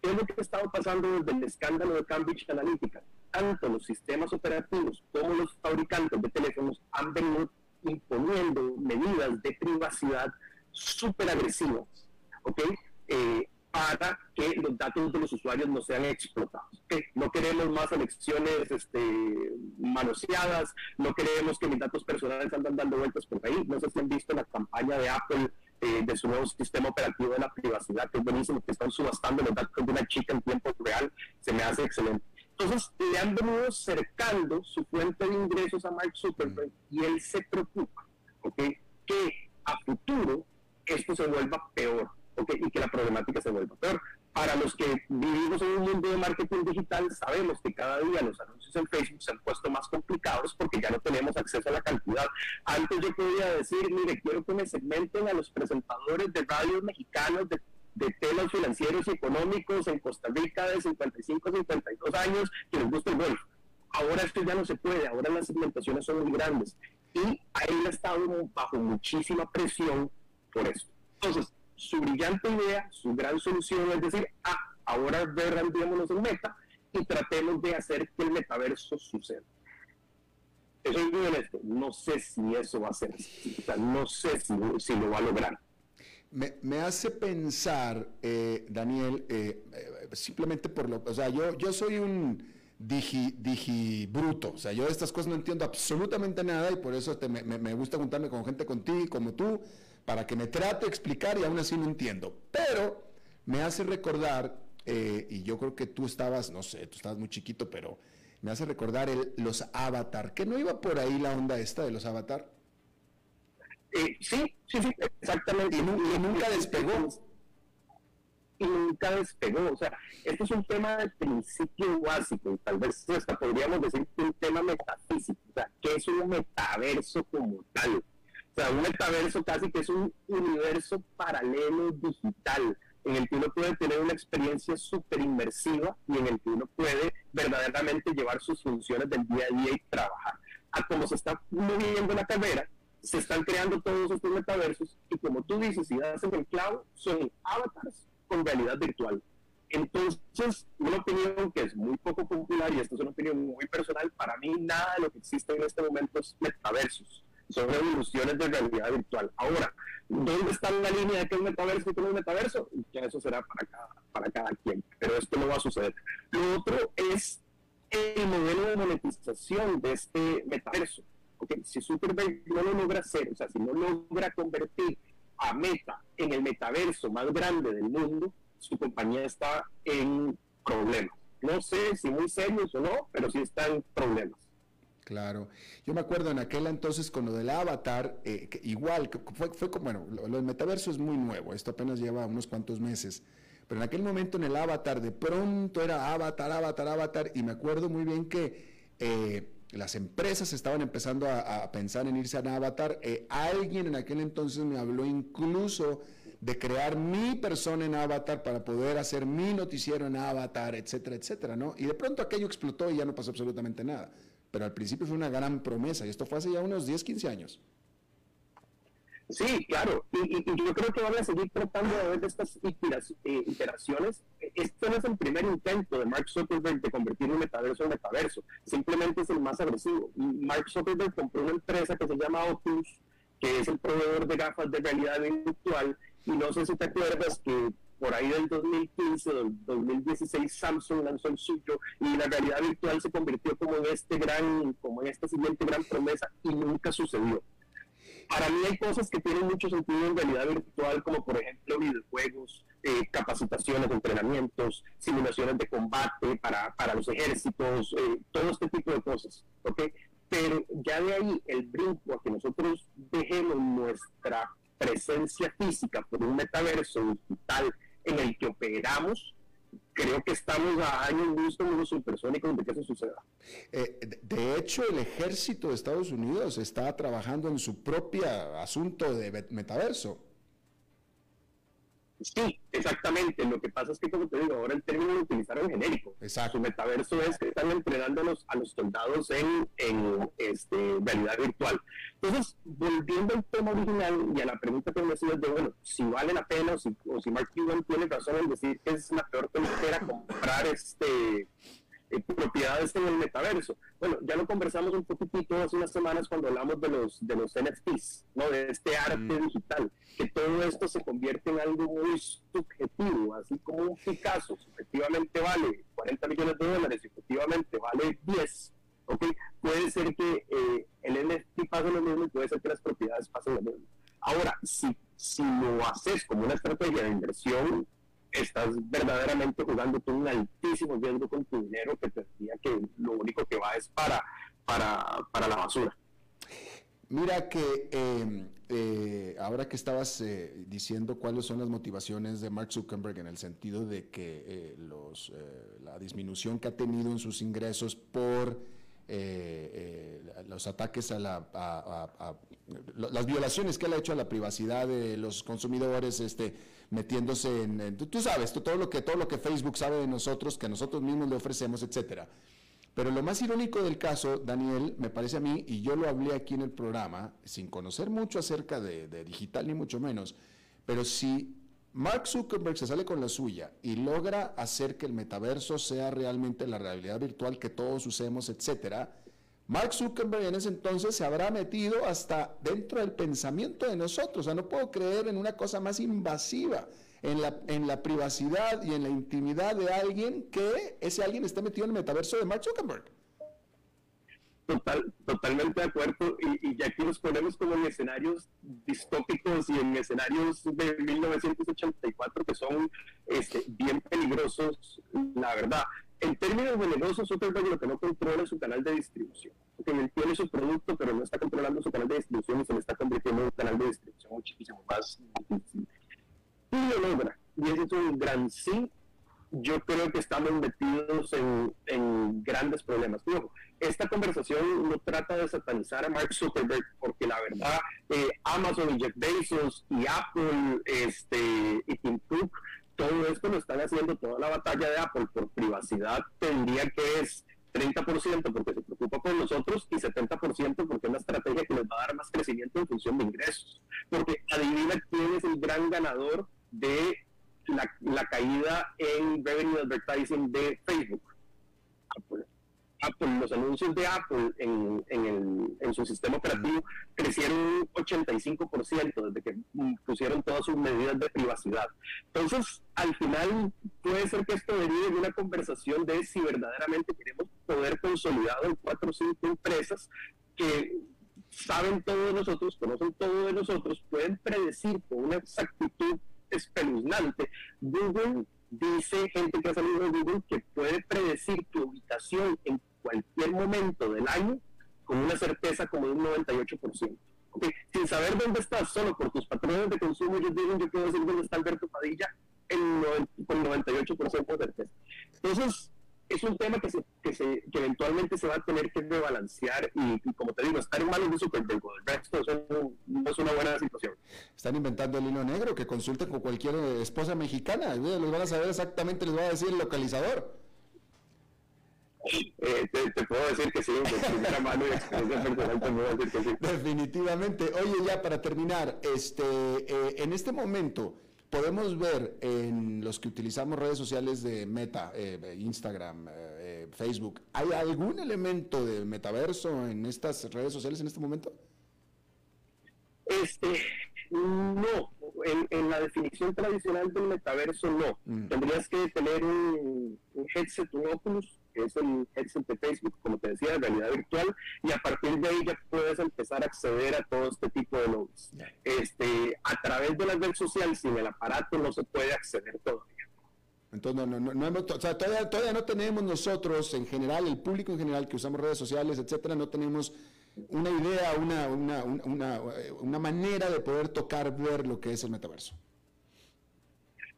¿Qué es lo que ha estado pasando desde el escándalo de Cambridge Analytica? tanto los sistemas operativos como los fabricantes de teléfonos han venido imponiendo medidas de privacidad súper agresivas, ¿ok? Eh, para que los datos de los usuarios no sean explotados. No queremos más elecciones este, manoseadas, no queremos que mis datos personales andan dando vueltas por ahí. No sé si han visto la campaña de Apple eh, de su nuevo sistema operativo de la privacidad, que es buenísimo, que están subastando los datos de una chica en tiempo real, se me hace excelente. Entonces le han venido cercando su fuente de ingresos a Mark Zuckerberg y él se preocupa ¿okay? que a futuro esto se vuelva peor. Y que la problemática se vuelva peor. Para los que vivimos en un mundo de marketing digital, sabemos que cada día los anuncios en Facebook se han puesto más complicados porque ya no tenemos acceso a la cantidad. Antes yo podía decir, mire, quiero que me segmenten a los presentadores de radios mexicanos de de temas financieros y económicos en Costa Rica de 55 a 52 años que les gusta el golf. Ahora esto ya no se puede, ahora las segmentaciones son muy grandes y ahí ha estado bajo muchísima presión por eso. Entonces, su brillante idea, su gran solución es decir, ah, ahora verrandiémonos en meta y tratemos de hacer que el metaverso suceda. Eso es muy honesto, no sé si eso va a ser no sé si, lo va a lograr. Me, hace pensar, eh, Daniel, eh, eh, simplemente por lo, o sea, yo, yo soy un digi, digi bruto, o sea, yo de estas cosas no entiendo absolutamente nada y por eso me, gusta juntarme con gente contigo, como tú, para que me trate de explicar y aún así no entiendo. Pero me hace recordar, y yo creo que tú estabas, no sé, tú estabas muy chiquito, pero me hace recordar el, los avatar, que no iba por ahí la onda esta de los avatar. Eh, sí, sí, sí, exactamente. Y, nunca despegó. Y nunca despegó. O sea, esto es un tema de principio básico, tal vez hasta podríamos decir que un tema metafísico. O sea, ¿qué es un metaverso como tal? Sea, un metaverso casi que es un universo paralelo digital en el que uno puede tener una experiencia súper inmersiva y en el que uno puede verdaderamente llevar sus funciones del día a día y trabajar. A como se está moviendo la carrera, se están creando todos estos metaversos y como tú dices, si das el clavo, son avatars con realidad virtual. Entonces, una opinión que es muy poco popular y esto es una opinión muy personal, para mí nada de lo que existe en este momento es metaversos, son revoluciones de realidad virtual. Ahora, ¿dónde está la línea de qué es metaverso y qué no es metaverso? Ya eso será para cada, para cada quien, pero esto no va a suceder. Lo otro es el modelo de monetización de este metaverso porque si Zuckerberg no lo logra hacer, o sea, si no logra convertir a Meta en el metaverso más grande del mundo, su compañía está en problemas. No sé si muy serios o no, pero sí está en problemas. Claro. Yo me acuerdo en aquel entonces con lo del avatar, eh, igual, fue, fue como, bueno, lo, del metaverso es muy nuevo, esto apenas lleva unos cuantos meses, pero en aquel momento en el avatar de pronto era avatar, avatar, avatar, y me acuerdo muy bien que eh, las empresas estaban empezando a, pensar en irse a Avatar. Eh, alguien en aquel entonces me habló incluso de crear mi persona en Avatar para poder hacer mi noticiero en Avatar, etcétera, etcétera, ¿no? Y de pronto aquello explotó y ya no pasó absolutamente nada. Pero al principio fue una gran promesa y esto fue hace ya unos 10, 15 años. Sí, claro, y, yo creo que van a seguir tratando de ver estas eh, iteraciones. Este no es el primer intento de Mark Zuckerberg de convertir un metaverso en metaverso, simplemente es el más agresivo. Mark Zuckerberg compró una empresa que se llama Oculus, que es el proveedor de gafas de realidad virtual, y no sé si te acuerdas que por ahí del 2015, 2016 Samsung lanzó el suyo y la realidad virtual se convirtió como en este gran, como en esta siguiente gran promesa y nunca sucedió para mí hay cosas que tienen mucho sentido en realidad virtual, como por ejemplo videojuegos, eh, capacitaciones, entrenamientos, simulaciones de combate para, para los ejércitos, eh, todo este tipo de cosas. ¿okay? Pero ya de ahí el brinco a que nosotros dejemos nuestra presencia física por un metaverso digital en el que operamos, creo que estamos a años luz con los supersónicos de que eso suceda. Eh, de hecho, el ejército de Estados Unidos está trabajando en su propio asunto de metaverso. Sí, exactamente. Lo que pasa es que, como te digo, ahora el término lo utilizaron genérico. Exacto. Su metaverso es que están entrenando a los, soldados en, en este, realidad virtual. Entonces, volviendo al tema original y a la pregunta que me hacías de, bueno, si vale la pena o si, o si Mark Cuban tiene razón en decir que es la peor era comprar este eh, propiedades en el metaverso. Bueno, ya lo conversamos un poquitito hace unas semanas cuando hablamos de los, de los NFTs, ¿no? de este arte mm. digital, que todo esto se convierte en algo muy subjetivo, así como un Picasso efectivamente vale 40 millones de dólares y efectivamente vale 10, ¿ok? Puede ser que eh, el NFT pase lo mismo y puede ser que las propiedades pasen lo mismo. Ahora, si, si lo haces como una estrategia de inversión, estás verdaderamente jugando con un altísimo riesgo con tu dinero que te decía que lo único que va es para, para, la basura. Mira que em, eh, ahora que estabas eh, diciendo cuáles son las motivaciones de Mark Zuckerberg en el sentido de que eh, los, la disminución que ha tenido en sus ingresos por los ataques a, la, las violaciones que él ha hecho a la privacidad de los consumidores, este, metiéndose en, tú, sabes, todo lo que todo lo que Facebook sabe de nosotros, que nosotros mismos le ofrecemos, etcétera. Pero lo más irónico del caso, Daniel, me parece a mí, y yo lo hablé aquí en el programa, sin conocer mucho acerca de, de digital ni mucho menos, pero si Mark Zuckerberg se sale con la suya y logra hacer que el metaverso sea realmente la realidad virtual que todos usemos, etcétera, Mark Zuckerberg en ese entonces se habrá metido hasta dentro del pensamiento de nosotros. O sea, no puedo creer en una cosa más invasiva en la, en la privacidad y en la intimidad de alguien que ese alguien esté metido en el metaverso de Mark Zuckerberg. Total, totalmente de acuerdo. Y, y aquí nos ponemos como en escenarios distópicos y en escenarios de 1984 que son este, bien peligrosos, la verdad. En términos de negocios, Zuckerberg lo que no controla es su canal de distribución. Él tiene su producto, pero no está controlando su canal de distribución y se le está convirtiendo en un canal de distribución muchísimo más difícil. Y lo logra. Y ese es un gran sí. Yo creo que estamos metidos en, en grandes problemas. Luego, esta conversación no trata de satanizar a Mark Zuckerberg, porque la verdad, eh, Amazon y Jeff Bezos y Apple este, y Tim Cook todo esto lo están haciendo, toda la batalla de Apple por privacidad tendría que es 30% porque se preocupa por nosotros y 70% porque es una estrategia que les va a dar más crecimiento en función de ingresos. Porque adivina quién es el gran ganador de la, la caída en revenue advertising de Facebook. Apple. Apple, los anuncios de Apple en, en, en su sistema operativo crecieron un 85% desde que pusieron todas sus medidas de privacidad. Entonces, al final puede ser que esto derive de una conversación de si verdaderamente queremos poder consolidado en cuatro o cinco empresas que saben todo de nosotros, conocen todo de nosotros, pueden predecir con una exactitud espeluznante. Google dice gente que ha salido de Google que puede predecir tu ubicación en cualquier momento del año con una certeza como de un 98%. Okay. Sin saber dónde estás, solo por tus patrones de consumo, ellos dicen, yo puedo decir dónde está Alberto Padilla en con 98% de certeza. Entonces, es un tema que, se, que, se, que eventualmente se va a tener que rebalancear y, como te digo, estar en manos de el resto no es una buena situación. Están inventando el hilo negro, que consulten con cualquier esposa mexicana, les van a saber exactamente, les va a decir el localizador. Eh, te te, puedo decir que sí, de primera mano y experiencia personal te puedo decir que sí. Definitivamente. Oye, ya para terminar, este, eh, en este momento podemos ver en los que utilizamos redes sociales de Meta, eh, Instagram, eh, Facebook, ¿hay algún elemento de metaverso en estas redes sociales en este momento? Este, no, en, la definición tradicional del metaverso no. Mm. Tendrías que tener un, headset, un Oculus, que es el headset de Facebook, como te decía, de realidad virtual, y a partir de ahí ya puedes empezar a acceder a todo este tipo de logos. Este, a través de las redes sociales, sin el aparato no se puede acceder todavía. Entonces, no, no, no, hemos, o sea, todavía, todavía no tenemos nosotros, en general, el público en general que usamos redes sociales, etcétera, no tenemos una idea, una, una, una, una manera de poder tocar, ver lo que es el metaverso.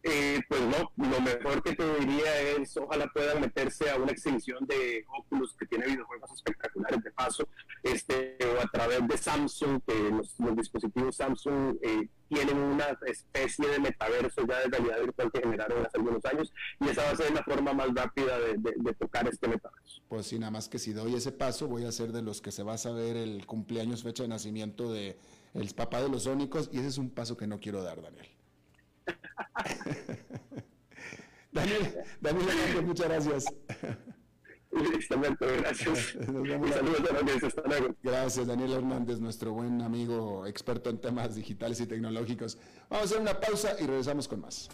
Eh, pues no, lo mejor que te diría es ojalá puedan meterse a una exhibición de Oculus que tiene videojuegos espectaculares de paso, este, o a través de Samsung, que los, dispositivos Samsung eh, tienen una especie de metaverso ya de realidad virtual que generaron hace algunos años, y esa va a ser la forma más rápida de, tocar este metaverso. Pues sí, nada más que si doy ese paso, voy a ser de los que se va a saber el cumpleaños, fecha de nacimiento de el papá de los sónicos, y ese es un paso que no quiero dar, Daniel. *laughs* Daniel, Daniel Hernández, muchas gracias. gracias. *laughs* Saludos Gracias, Daniel Hernández, nuestro buen amigo experto en temas digitales y tecnológicos. Vamos a hacer una pausa y regresamos con más.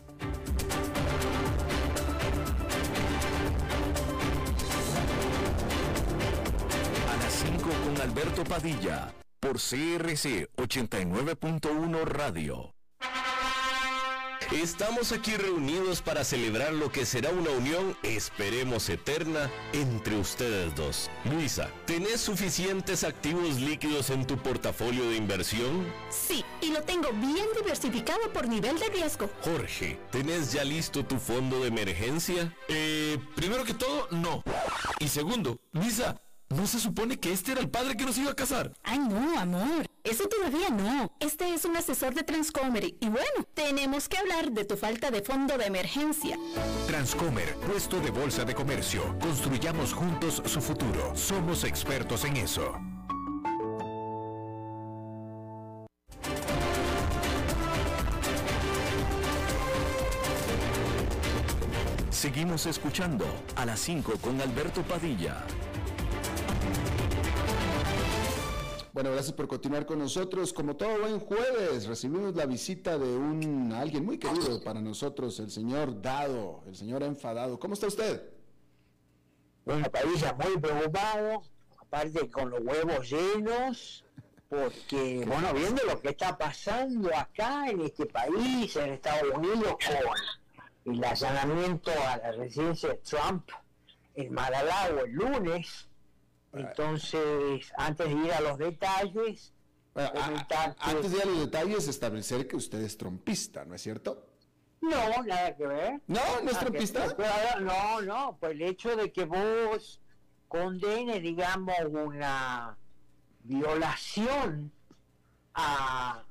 A las 5 con Alberto Padilla, por CRC 89.1 Radio. Estamos aquí reunidos para celebrar lo que será una unión, esperemos eterna, entre ustedes dos. Luisa, ¿tenés suficientes activos líquidos en tu portafolio de inversión? Sí, y lo tengo bien diversificado por nivel de riesgo. Jorge, ¿tenés ya listo tu fondo de emergencia? Eh, primero que todo, no. Y segundo, Luisa, ¿No se supone que este era el padre que nos iba a casar? Ay, no, amor. Eso todavía no. Este es un asesor de Transcomer. Y bueno, tenemos que hablar de tu falta de fondo de emergencia. Transcomer, puesto de bolsa de comercio. Construyamos juntos su futuro. Somos expertos en eso. Seguimos escuchando a las 5 con Alberto Padilla. Bueno, gracias por continuar con nosotros. Como todo buen jueves, recibimos la visita de un alguien muy querido para nosotros, el señor Dado, el señor enfadado. ¿Cómo está usted? Bueno, Padilla, muy preocupado, aparte con los huevos llenos, porque, *laughs* bueno, viendo lo que está pasando acá en este país, en Estados Unidos, con el allanamiento a la residencia de Trump en Mar-a-Lago el lunes, entonces, antes de ir a los detalles, antes de ir a los detalles, establecer que usted es trompista, ¿no es cierto? No, nada que ver. No, no es trompista. no, no, pues el hecho de que vos condene, digamos, una violación a,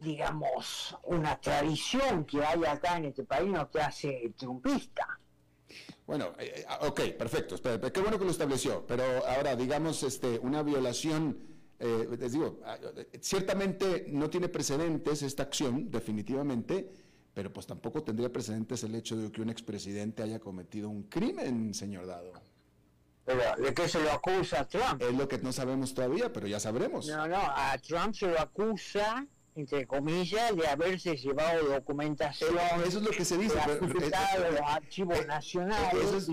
digamos, una tradición que hay acá en este país no te hace trompista. Bueno, eh, eh, ok, perfecto. qué bueno que lo estableció. Pero ahora, digamos, este, una violación, eh, les digo, ah, ciertamente no tiene precedentes esta acción, definitivamente, pero pues tampoco tendría precedentes el hecho de que un expresidente haya cometido un crimen, señor Dado. Pero, ¿de qué se lo acusa a Trump? Es lo que no sabemos todavía, pero ya sabremos. No, no, a Trump se lo acusa entre comillas, de haberse llevado documentación. eso es lo que se dice. Pero, de los archivos nacionales.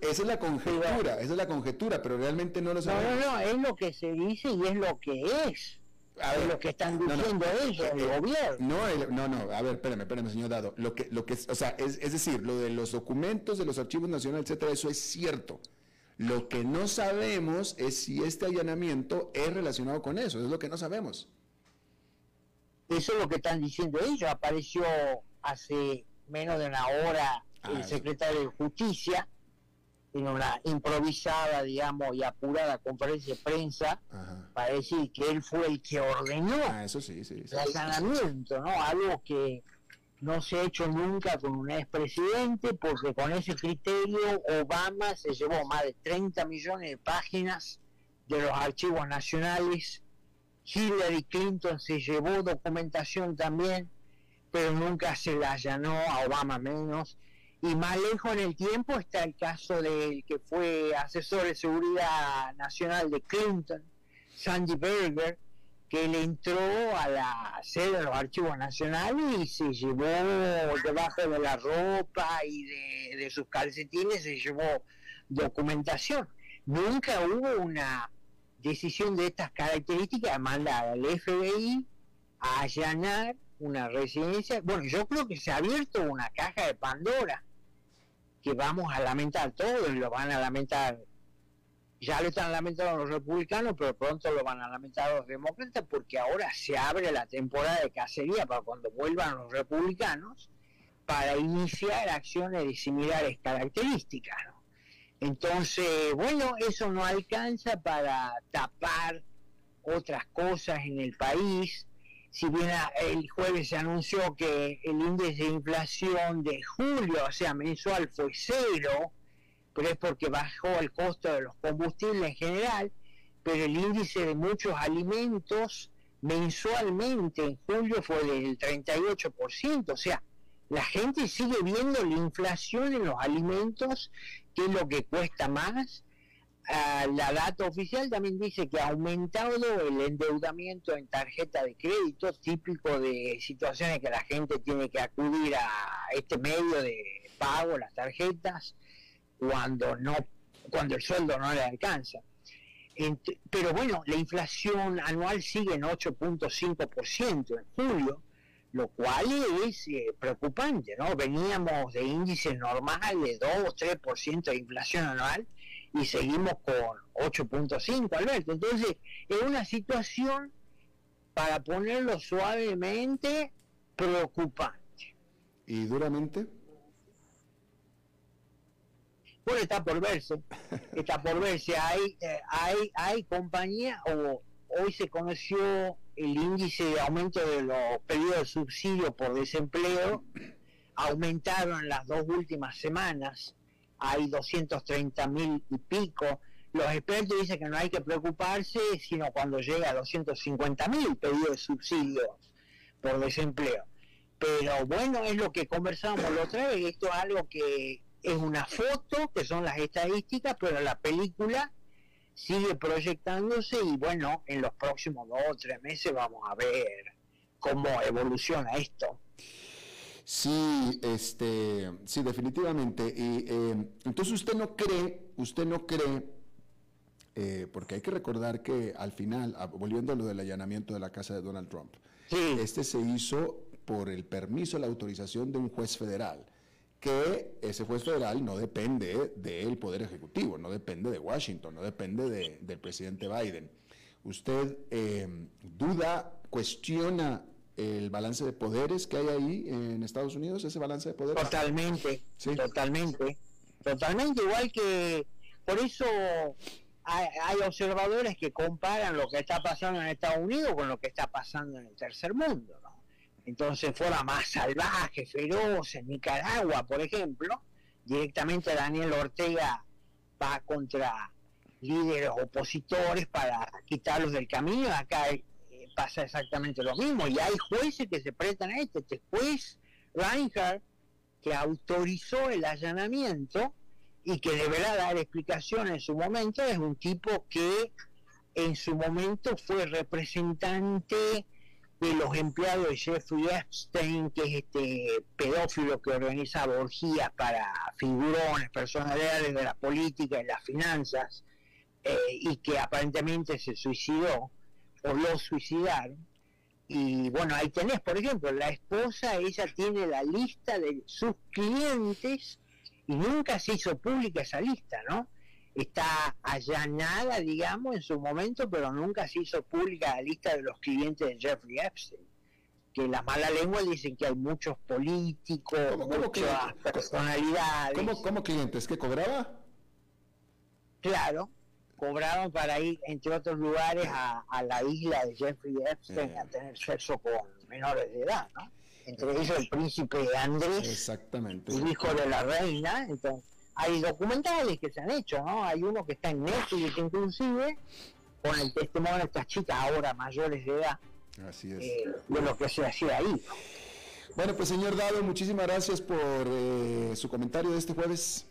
esa es la conjetura, esa es la conjetura, pero realmente no lo sabemos. No, no, no, es lo que se dice y es lo que es. A ver, lo que están diciendo ellos, el eh, gobierno. No, no, no, a ver, espérame, espérame, señor Dado. Lo que, lo que, o sea, es, es decir, lo de los documentos de los archivos nacionales, etcétera, eso es cierto. Lo que no sabemos es si este allanamiento es relacionado con eso, es lo que no sabemos. Eso es lo que están diciendo ellos. Apareció hace menos de una hora el ah, secretario de Justicia en una improvisada, digamos, y apurada conferencia de prensa para decir que él fue el que ordenó ah, eso sí, sí, el allanamiento, ¿no? Algo que no se ha hecho nunca con un expresidente porque con ese criterio Obama se llevó más de 30 millones de páginas de los archivos nacionales, Hillary Clinton se llevó documentación también, pero nunca se la allanó, a Obama menos, y más lejos en el tiempo está el caso del que fue asesor de seguridad nacional de Clinton, Sandy Berger, que le entró a la sede de los archivos nacionales y se llevó debajo de la ropa y de, sus calcetines, se llevó documentación. Nunca hubo una decisión de estas características de mandar al FBI a allanar una residencia. Bueno, yo creo que se ha abierto una caja de Pandora que vamos a lamentar todos, lo van a lamentar ya lo están lamentando los republicanos, pero pronto lo van a lamentar los demócratas porque ahora se abre la temporada de cacería para cuando vuelvan los republicanos para iniciar acciones de similares características. Entonces, bueno, eso no alcanza para tapar otras cosas en el país. Si bien el jueves se anunció que el índice de inflación de julio, o sea, mensual, fue cero, pero es porque bajó el costo de los combustibles en general, pero el índice de muchos alimentos mensualmente en julio fue del 38%, o sea, la gente sigue viendo la inflación en los alimentos, que es lo que cuesta más. Ah, la data oficial también dice que ha aumentado el endeudamiento en tarjeta de crédito, típico de situaciones que la gente tiene que acudir a este medio de pago, las tarjetas, cuando no cuando el sueldo no le alcanza. pero bueno, la inflación anual sigue en 8.5% en julio, lo cual es eh, preocupante, ¿no? Veníamos de índices normales de 2 3% de inflación anual y seguimos con 8.5, Alberto. Entonces, es una situación, para ponerlo suavemente, preocupante. ¿Y duramente? Bueno, está por verse, está por verse. Hay, eh, hay, hay compañías, o hoy se conoció el índice de aumento de los pedidos de subsidio por desempleo, aumentaron las dos últimas semanas, hay 230 mil y pico. Los expertos dicen que no hay que preocuparse, sino cuando llega a 250 mil pedidos de subsidios por desempleo. Pero bueno, es lo que conversamos la otra vez, esto es algo que es una foto, que son las estadísticas, pero la película sigue proyectándose y bueno, en los próximos dos o tres meses vamos a ver cómo evoluciona esto. Sí, este, sí, definitivamente. Y eh, entonces usted no cree, usted no cree, eh, porque hay que recordar que al final, ah, volviendo a lo del allanamiento de la casa de Donald Trump, este se hizo por el permiso, la autorización de un juez federal que ese juez federal no depende del Poder Ejecutivo, no depende de Washington, no depende del presidente Biden. ¿Usted eh, duda, cuestiona el balance de poderes que hay ahí en Estados Unidos, ese balance de poderes? Totalmente, totalmente, totalmente, igual que por eso hay, hay, observadores que comparan lo que está pasando en Estados Unidos con lo que está pasando en el tercer mundo. Entonces fuera más salvaje, feroz, en Nicaragua, por ejemplo, directamente Daniel Ortega va contra líderes opositores para quitarlos del camino, acá eh, pasa exactamente lo mismo, y hay jueces que se prestan a esto, este juez Reinhardt, que autorizó el allanamiento y que deberá dar explicación en su momento, es un tipo que en su momento fue representante de los empleados de Jeffrey Epstein, que es este pedófilo que organizaba orgías para figurones, personalidades de la política y las finanzas, eh, y que aparentemente se suicidó o lo suicidaron. Y bueno, ahí tenés, por ejemplo, la esposa, ella tiene la lista de sus clientes y nunca se hizo pública esa lista, ¿no? Está allanada, digamos, en su momento, pero nunca se hizo pública la lista de los clientes de Jeffrey Epstein. Que la mala lengua dicen que hay muchos políticos, muchas personalidades. ¿Cómo, clientes? ¿Que cobraba? Claro, cobraban para ir, entre otros lugares, a, la isla de Jeffrey Epstein eh. a tener sexo con menores de edad, ¿no? entre ellos el príncipe Andrés, Exactamente. el hijo de la reina. Entonces, hay documentales que se han hecho, ¿no? Hay uno que está en Netflix inclusive, con el testimonio de estas chicas ahora mayores de edad, Así es. eh, de lo que se hacía ahí. Bueno, pues señor Dado, muchísimas gracias por eh, su comentario de este jueves.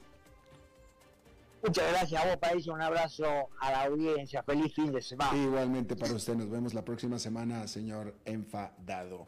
Muchas gracias a vos, País, un abrazo a la audiencia, feliz fin de semana. Igualmente para usted, nos vemos la próxima semana, señor Enfadado.